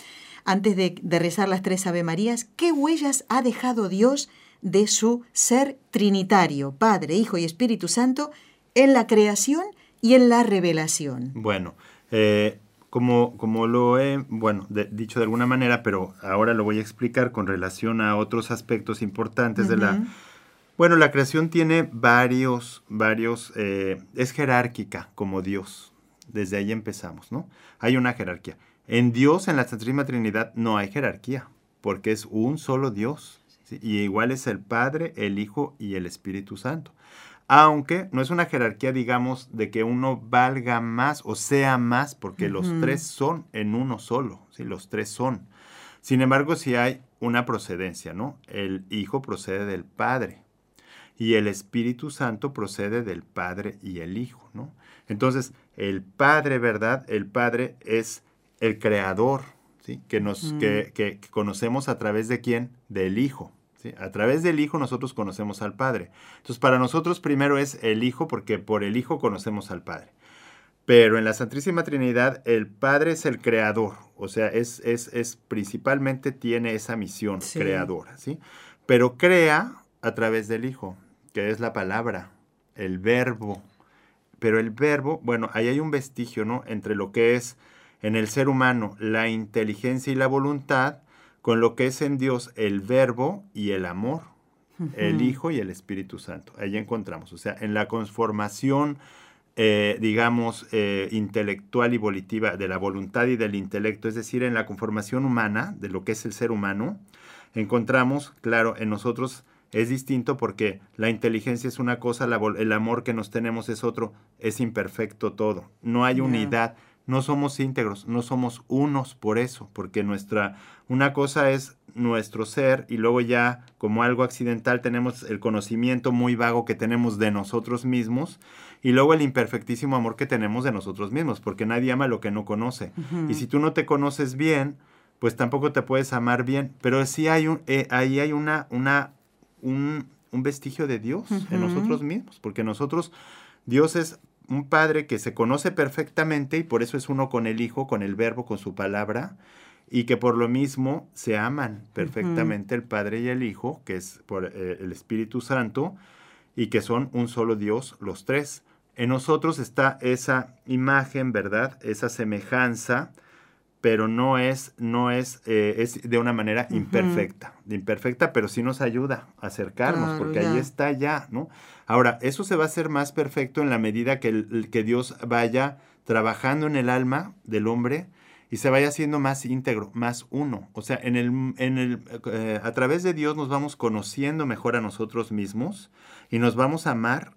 antes de, de rezar las tres Ave Marías, qué huellas ha dejado Dios de su ser trinitario, Padre, Hijo y Espíritu Santo, en la creación y en la revelación. Bueno, eh, como, como lo he bueno, de- dicho de alguna manera, pero ahora lo voy a explicar con relación a otros aspectos importantes de la... Bueno, la creación tiene varios, varios, eh, es jerárquica como Dios. Desde ahí empezamos, ¿no? Hay una jerarquía. En Dios, en la Santísima Trinidad, no hay jerarquía, porque es un solo Dios. ¿sí? Y igual es el Padre, el Hijo y el Espíritu Santo. Aunque no es una jerarquía, digamos, de que uno valga más o sea más, porque los tres son en uno solo, ¿sí? Los tres son. Sin embargo, sí hay una procedencia, ¿no? El Hijo procede del Padre y el Espíritu Santo procede del Padre y el Hijo, ¿no? Entonces, el Padre, ¿verdad? El Padre es el creador, ¿sí? Que nos Ujú. que, que- que conocemos a través de quién? Del Hijo. ¿sí? A través del Hijo nosotros conocemos al Padre. Entonces, para nosotros primero es el Hijo porque por el Hijo conocemos al Padre. Pero en la Santísima Trinidad el Padre es el creador, o sea, es, es, es principalmente tiene esa misión Sí. creadora, ¿sí? Pero crea a través del Hijo, que es la palabra, el verbo. Pero el verbo, bueno, ahí hay un vestigio, ¿no? Entre lo que es en el ser humano la inteligencia y la voluntad, con lo que es en Dios el verbo y el amor, el. Hijo y el Espíritu Santo. Ahí encontramos, o sea, en la conformación, eh, digamos, eh, intelectual y volitiva de la voluntad y del intelecto, es decir, en la conformación humana de lo que es el ser humano, encontramos, claro, en nosotros es distinto porque la inteligencia es una cosa, la el amor que nos tenemos es otro, es imperfecto todo, no hay unidad, no somos íntegros, no somos unos por eso, porque nuestra, una cosa es nuestro ser y luego ya como algo accidental tenemos el conocimiento muy vago que tenemos de nosotros mismos y luego el imperfectísimo amor que tenemos de nosotros mismos, porque nadie ama lo que no conoce. Y si tú no te conoces bien, pues tampoco te puedes amar bien, pero sí hay un, eh, ahí hay una, una, un, un vestigio de Dios en nosotros mismos, porque nosotros, Dios es un Padre que se conoce perfectamente y por eso es uno con el Hijo, con el Verbo, con su palabra, y que por lo mismo se aman perfectamente el Padre y el Hijo, que es por eh, el Espíritu Santo, y que son un solo Dios los tres. En nosotros está esa imagen, ¿verdad? Esa semejanza, pero no es, no es, eh, es de una manera imperfecta, imperfecta, pero sí nos ayuda a acercarnos, Claro, porque ya. ahí está ya, ¿no? Ahora, eso se va a hacer más perfecto en la medida que, el- que Dios vaya trabajando en el alma del hombre y se vaya haciendo más íntegro, más uno. O sea, en el, en el, eh, a través de Dios nos vamos conociendo mejor a nosotros mismos y nos vamos a amar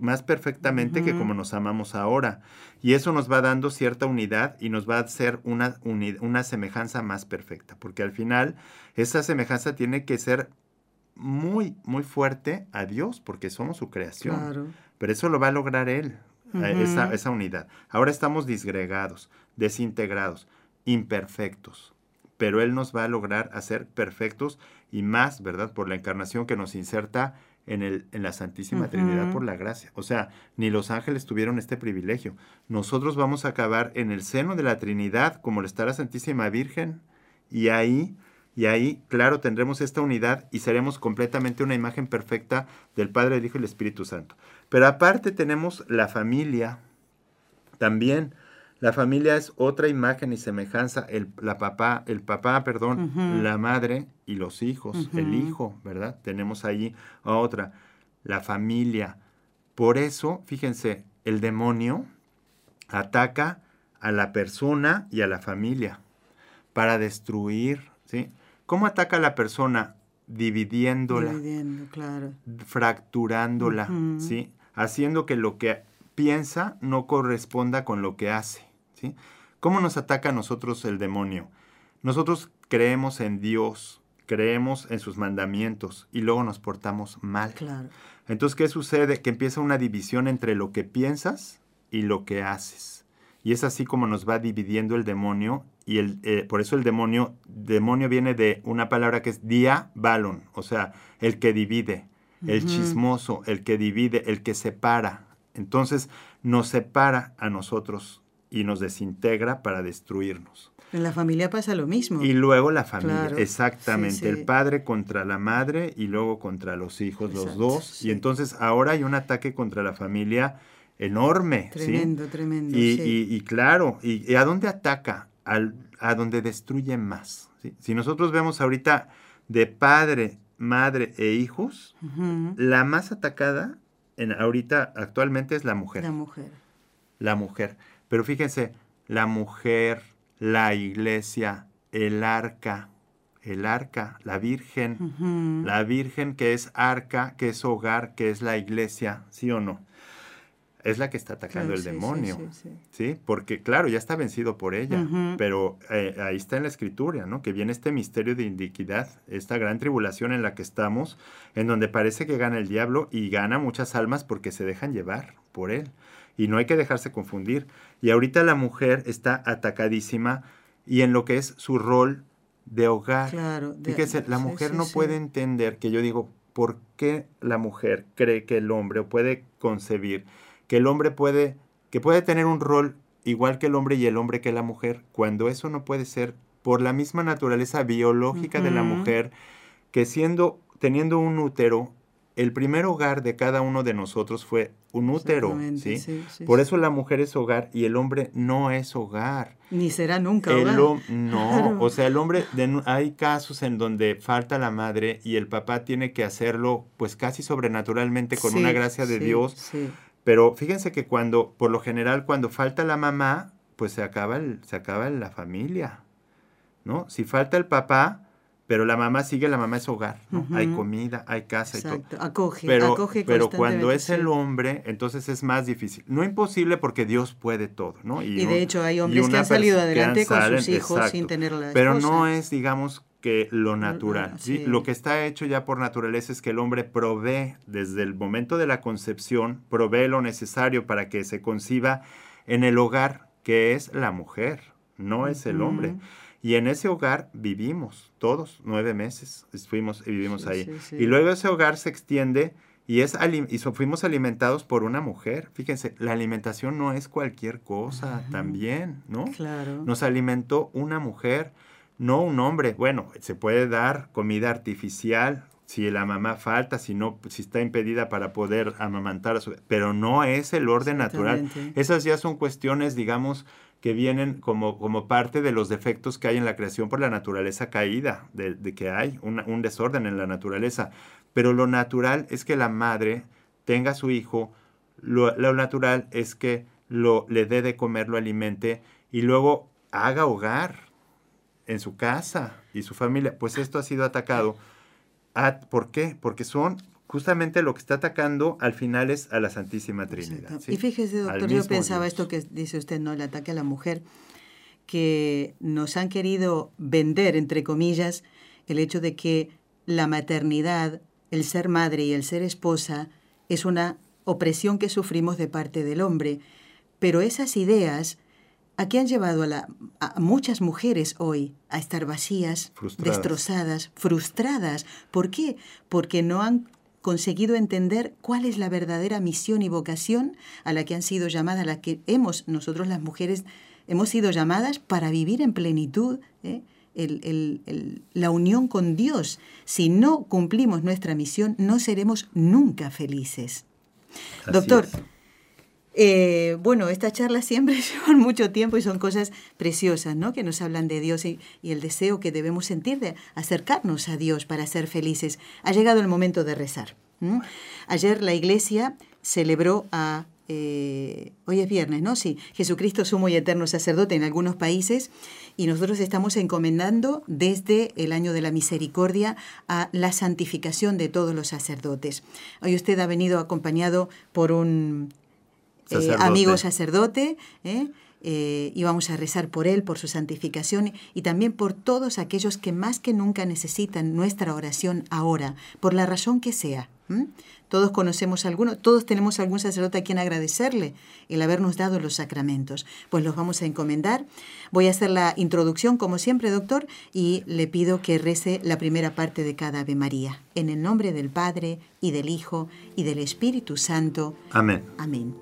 más perfectamente que como nos amamos ahora. Y eso nos va dando cierta unidad y nos va a hacer una, una semejanza más perfecta, porque al final esa semejanza tiene que ser muy, muy fuerte a Dios, porque somos su creación. Claro. Pero eso lo va a lograr Él, eh, esa, esa unidad. Ahora estamos disgregados, desintegrados, imperfectos. Pero Él nos va a lograr hacer perfectos y más, ¿verdad? Por la encarnación que nos inserta en, el, en la Santísima. Trinidad por la gracia. O sea, ni los ángeles tuvieron este privilegio. Nosotros vamos a acabar en el seno de la Trinidad, como lo está la Santísima Virgen, y ahí, y ahí, claro, tendremos esta unidad y seremos completamente una imagen perfecta del Padre, el Hijo y el Espíritu Santo. Pero aparte tenemos la familia también. La familia es otra imagen y semejanza, el, la papá, el papá, perdón, la madre y los hijos, el hijo, ¿verdad? Tenemos ahí a otra, la familia. Por eso, fíjense, el demonio ataca a la persona y a la familia para destruir, ¿sí? ¿Cómo ataca a la persona? Dividiéndola Dividiendo, claro. fracturándola. ¿sí? Haciendo que lo que piensa no corresponda con lo que hace, ¿sí? ¿Cómo nos ataca a nosotros el demonio? Nosotros creemos en Dios, creemos en sus mandamientos y luego nos portamos mal. Claro. Entonces, ¿qué sucede? Que empieza una división entre lo que piensas y lo que haces. Y es así como nos va dividiendo el demonio. Y el, eh, por eso el demonio, demonio viene de una palabra que es diabalon, o sea, el que divide, el chismoso, el que divide, el que separa. Entonces nos separa a nosotros y nos desintegra para destruirnos. En la familia pasa lo mismo. Y luego la familia, exactamente. El padre contra la madre y luego contra los hijos, los dos. Y entonces ahora hay un ataque contra la familia enorme. Tremendo, tremendo. Y, y, claro, y, a dónde ataca? Al, a donde destruye más. Si nosotros vemos ahorita de padre, madre e hijos, la más atacada en, ahorita actualmente es la mujer. La mujer. La mujer. Pero fíjense, la mujer la iglesia, el arca, el arca, la virgen, la virgen que es arca, que es hogar, que es la iglesia, ¿sí o no? Es la que está atacando el demonio, sí, Porque claro, ya está vencido por ella, pero eh, ahí está en la escritura, ¿no? Que viene este misterio de indiquidad, esta gran tribulación en la que estamos, en donde parece que gana el diablo y gana muchas almas porque se dejan llevar por él y no hay que dejarse confundir. Y ahorita la mujer está atacadísima y en lo que es su rol de hogar. Claro, Fíjese, la mujer no puede entender que yo digo, ¿por qué la mujer cree que el hombre puede concebir que el hombre puede que puede tener un rol igual que el hombre y el hombre que la mujer cuando eso no puede ser por la misma naturaleza biológica de la mujer que siendo teniendo un útero el primer hogar de cada uno de nosotros fue un útero, ¿sí? Por eso la mujer es hogar y el hombre no es hogar. Ni será nunca hogar. no, o sea, el hombre, hay casos en donde falta la madre y el papá tiene que hacerlo pues casi sobrenaturalmente con una gracia de Dios. Pero fíjense que cuando, por lo general, cuando falta la mamá, pues se acaba, el, se acaba la familia, ¿no? Si falta el papá, pero la mamá sigue, la mamá es hogar, ¿no? Hay comida, hay casa y todo. Acoge, pero, acoge Pero cuando es el hombre, entonces es más difícil. No imposible porque Dios puede todo, ¿no? Y, de hecho hay hombres que han salido adelante con sus hijos sin tener la Pero no es, digamos, que lo natural. ¿sí? Lo que está hecho ya por naturaleza es que el hombre provee desde el momento de la concepción, provee lo necesario para que se conciba en el hogar, que es la mujer, no es el hombre. Y en ese hogar vivimos todos, nueve meses fuimos y vivimos ahí. Y luego ese hogar se extiende y, es y fuimos alimentados por una mujer. Fíjense, la alimentación no es cualquier cosa también, ¿no? Claro. Nos alimentó una mujer, no un hombre. Bueno, se puede dar comida artificial, si la mamá falta, si no, si está impedida para poder amamantar a su, pero no es el orden natural. Esas ya son cuestiones, digamos, que vienen como, como parte de los defectos que hay en la creación por la naturaleza caída, de, que hay un desorden en la naturaleza. Pero lo natural es que la madre tenga a su hijo, lo, natural es que lo, le dé de comer, lo alimente y luego haga hogar en su casa y su familia. Pues esto ha sido atacado. ¿Por qué? Porque son justamente lo que está atacando al final es a la Santísima Trinidad. Y fíjese, doctor, yo pensaba esto que dice usted, ¿no? El ataque a la mujer, que nos han querido vender, entre comillas, el hecho de que la maternidad, el ser madre y el ser esposa es una opresión que sufrimos de parte del hombre. Pero esas ideas ¿A qué han llevado a, la, a, muchas mujeres hoy a estar vacías, destrozadas, frustradas. ¿Por qué? Porque no han conseguido entender cuál es la verdadera misión y vocación a la que han sido llamadas, a la que hemos, nosotros las mujeres, hemos sido llamadas para vivir en plenitud ¿eh? la unión con Dios. Si no cumplimos nuestra misión, no seremos nunca felices. Doctor, eh, bueno, estas charlas siempre llevan mucho tiempo y son cosas preciosas, ¿no? Que nos hablan de Dios y, el deseo que debemos sentir de acercarnos a Dios para ser felices. Ha llegado el momento de rezar. Ayer la iglesia celebró a eh, hoy es viernes, ¿no? Sí, Jesucristo sumo y eterno sacerdote en algunos países y nosotros estamos encomendando desde el año de la misericordia a la santificación de todos los sacerdotes. Hoy usted ha venido acompañado por un eh, amigo sacerdote, ¿eh? eh, y vamos a rezar por él, por su santificación y también por todos aquellos que más que nunca necesitan nuestra oración ahora, por la razón que sea. Todos conocemos a alguno, todos tenemos algún sacerdote a quien agradecerle el habernos dado los sacramentos. Pues los vamos a encomendar. Voy a hacer la introducción, como siempre, doctor, y le pido que rece la primera parte de cada Ave María. En el nombre del Padre, y del Hijo, y del Espíritu Santo. Amén. Amén.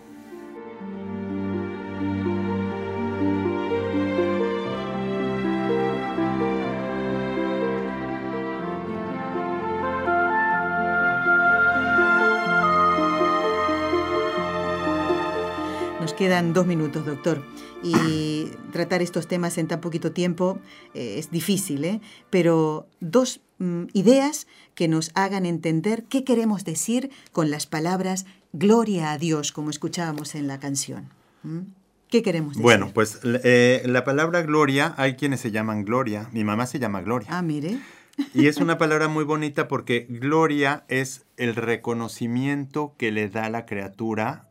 Quedan dos minutos, doctor. Y tratar estos temas en tan poquito tiempo eh, es difícil, ¿eh? pero dos mm, ideas que nos hagan entender qué queremos decir con las palabras gloria a Dios, como escuchábamos en la canción. ¿Mm? ¿Qué queremos decir? Bueno, pues eh, la palabra gloria, hay quienes se llaman gloria. Mi mamá se llama gloria. Ah, mire. Y es una palabra muy bonita porque gloria es el reconocimiento que le da la criatura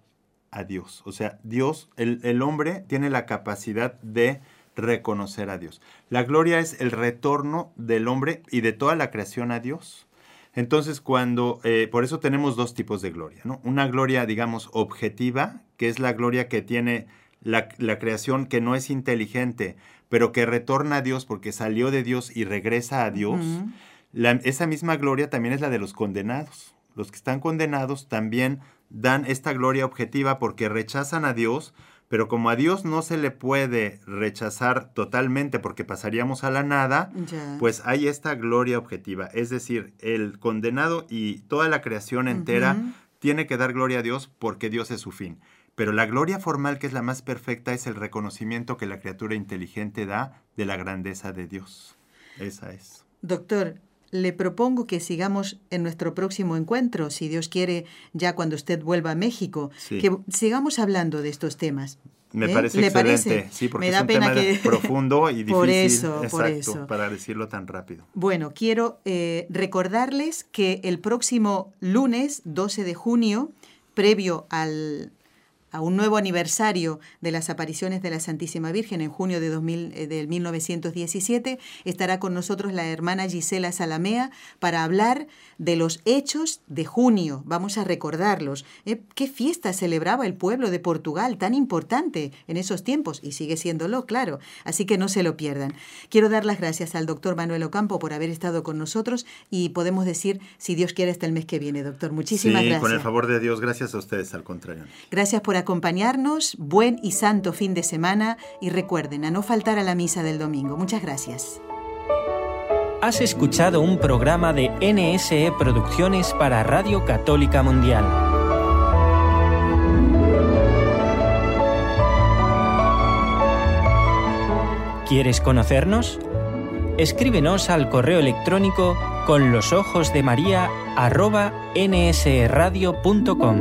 a Dios. O sea, Dios, el, el, hombre tiene la capacidad de reconocer a Dios. La gloria es el retorno del hombre y de toda la creación a Dios. Entonces, cuando, eh, por eso tenemos dos tipos de gloria, ¿no? Una gloria, digamos, objetiva, que es la gloria que tiene la, la creación que no es inteligente, pero que retorna a Dios porque salió de Dios y regresa a Dios. Uh -huh. la, esa misma gloria también es la de los condenados. Los que están condenados también dan esta gloria objetiva porque rechazan a Dios, pero como a Dios no se le puede rechazar totalmente porque pasaríamos a la nada, pues hay esta gloria objetiva. Es decir, el condenado y toda la creación entera tiene que dar gloria a Dios porque Dios es su fin. Pero la gloria formal, que es la más perfecta, es el reconocimiento que la criatura inteligente da de la grandeza de Dios. Esa es. Doctor, le propongo que sigamos en nuestro próximo encuentro, si Dios quiere, ya cuando usted vuelva a México, Sí. que sigamos hablando de estos temas. Me ¿Eh? parece ¿Le excelente, parece? sí, porque Me es da un pena tema que- profundo y difícil, Por eso, exacto, por eso. para decirlo tan rápido. Bueno, quiero eh, recordarles que el próximo lunes 12 de junio, previo al, a un nuevo aniversario de las apariciones de la Santísima Virgen en junio de 2000, eh, del 1917, estará con nosotros la hermana Gisela Salamea para hablar de los hechos de junio. Vamos a recordarlos. ¿eh? ¿Qué fiesta celebraba el pueblo de Portugal tan importante en esos tiempos? Y sigue siéndolo, claro. Así que no se lo pierdan. Quiero dar las gracias al doctor Manuel Ocampo por haber estado con nosotros y podemos decir, si Dios quiere, hasta el mes que viene, doctor. Muchísimas sí, gracias. con el favor de Dios, gracias a ustedes, al contrario. Gracias por acompañarnos. Buen y santo fin de semana y recuerden a no faltar a la misa del domingo. Muchas gracias. Has escuchado un programa de NSE Producciones para Radio Católica Mundial. ¿Quieres conocernos? Escríbenos al correo electrónico con los ojos de María nsradio.com.